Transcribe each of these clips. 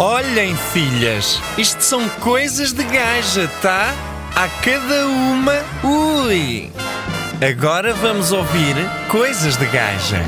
Olhem, filhas, isto são coisas de gaja, tá? A cada uma, ui! Agora vamos ouvir coisas de gaja.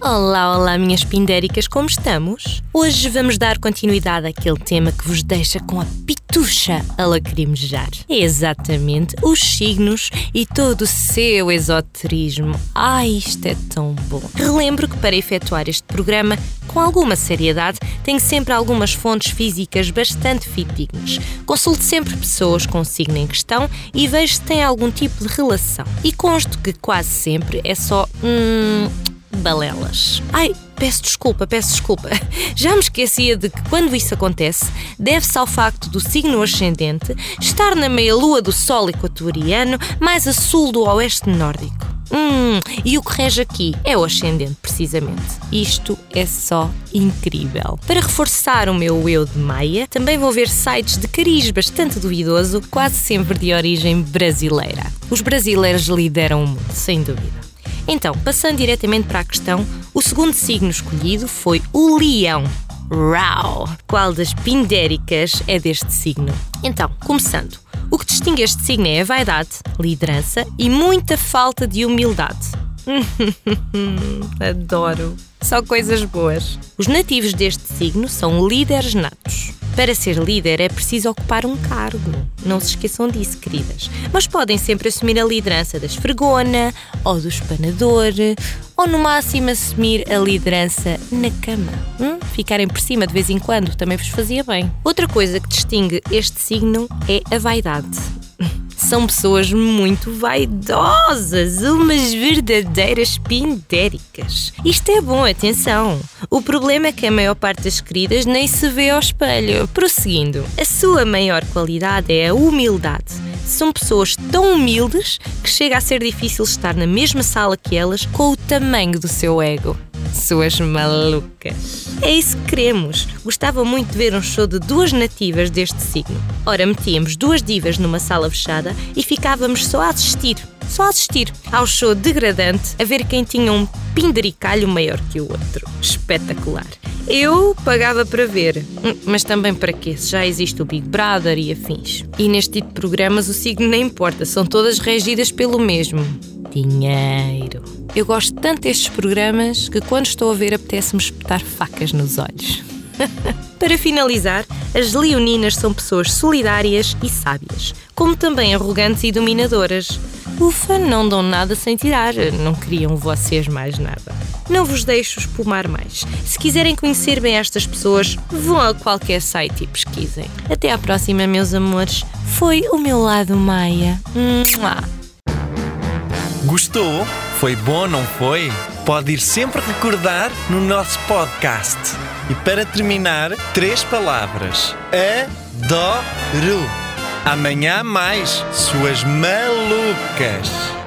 Olá, olá, minhas pindéricas, como estamos? Hoje vamos dar continuidade àquele tema que vos deixa com a pitucha a lacrimejar. É exatamente os signos e todo o seu esoterismo. Ai, isto é tão bom. Relembro que para efetuar este programa com alguma seriedade, tenho sempre algumas fontes físicas bastante fidedignas. Consulte sempre pessoas com o signo em questão e vejo se tem algum tipo de relação. E consto que quase sempre é só. Hum, balelas. Ai, peço desculpa, peço desculpa. Já me esquecia de que quando isso acontece, deve-se ao facto do signo ascendente estar na meia-lua do Sol equatoriano mais a sul do oeste nórdico. Hum, e o que rege aqui é o ascendente, precisamente. Isto é só incrível. Para reforçar o meu eu de Maia, também vou ver sites de cariz bastante duvidoso, quase sempre de origem brasileira. Os brasileiros lideram o mundo, sem dúvida. Então, passando diretamente para a questão, o segundo signo escolhido foi o Leão. Rau! Qual das pindéricas é deste signo? Então, começando. O que distingue este signo é a vaidade, liderança e muita falta de humildade. Adoro! Só coisas boas. Os nativos deste signo são líderes natos. Para ser líder é preciso ocupar um cargo. Não se esqueçam disso, queridas. Mas podem sempre assumir a liderança da esfregona, ou do espanador, ou no máximo assumir a liderança na cama. Hum? Ficarem por cima de vez em quando também vos fazia bem. Outra coisa que distingue este signo é a vaidade são pessoas muito vaidosas, umas verdadeiras pindéricas. Isto é bom, atenção. O problema é que a maior parte das queridas nem se vê ao espelho. Prosseguindo, a sua maior qualidade é a humildade. São pessoas tão humildes que chega a ser difícil estar na mesma sala que elas com o tamanho do seu ego. Suas malucas. É isso que queremos. Gostava muito de ver um show de duas nativas deste signo. Ora, metíamos duas divas numa sala fechada e ficávamos só a assistir. Só assistir ao show degradante a ver quem tinha um pindericalho maior que o outro. Espetacular. Eu pagava para ver, hum, mas também para quê? Se já existe o Big Brother e afins. E neste tipo de programas o signo nem importa, são todas regidas pelo mesmo. Dinheiro. Eu gosto tanto destes programas que quando estou a ver apetece-me espetar facas nos olhos. Para finalizar, as leoninas são pessoas solidárias e sábias, como também arrogantes e dominadoras. Ufa, não dão nada sem tirar, não queriam vocês mais nada. Não vos deixo espumar mais. Se quiserem conhecer bem estas pessoas, vão a qualquer site e pesquisem. Até à próxima, meus amores. Foi o meu lado Maia. Mua. Gostou? Foi bom, não foi? Pode ir sempre recordar no nosso podcast. E para terminar, três palavras: adoro. Amanhã mais, suas malucas.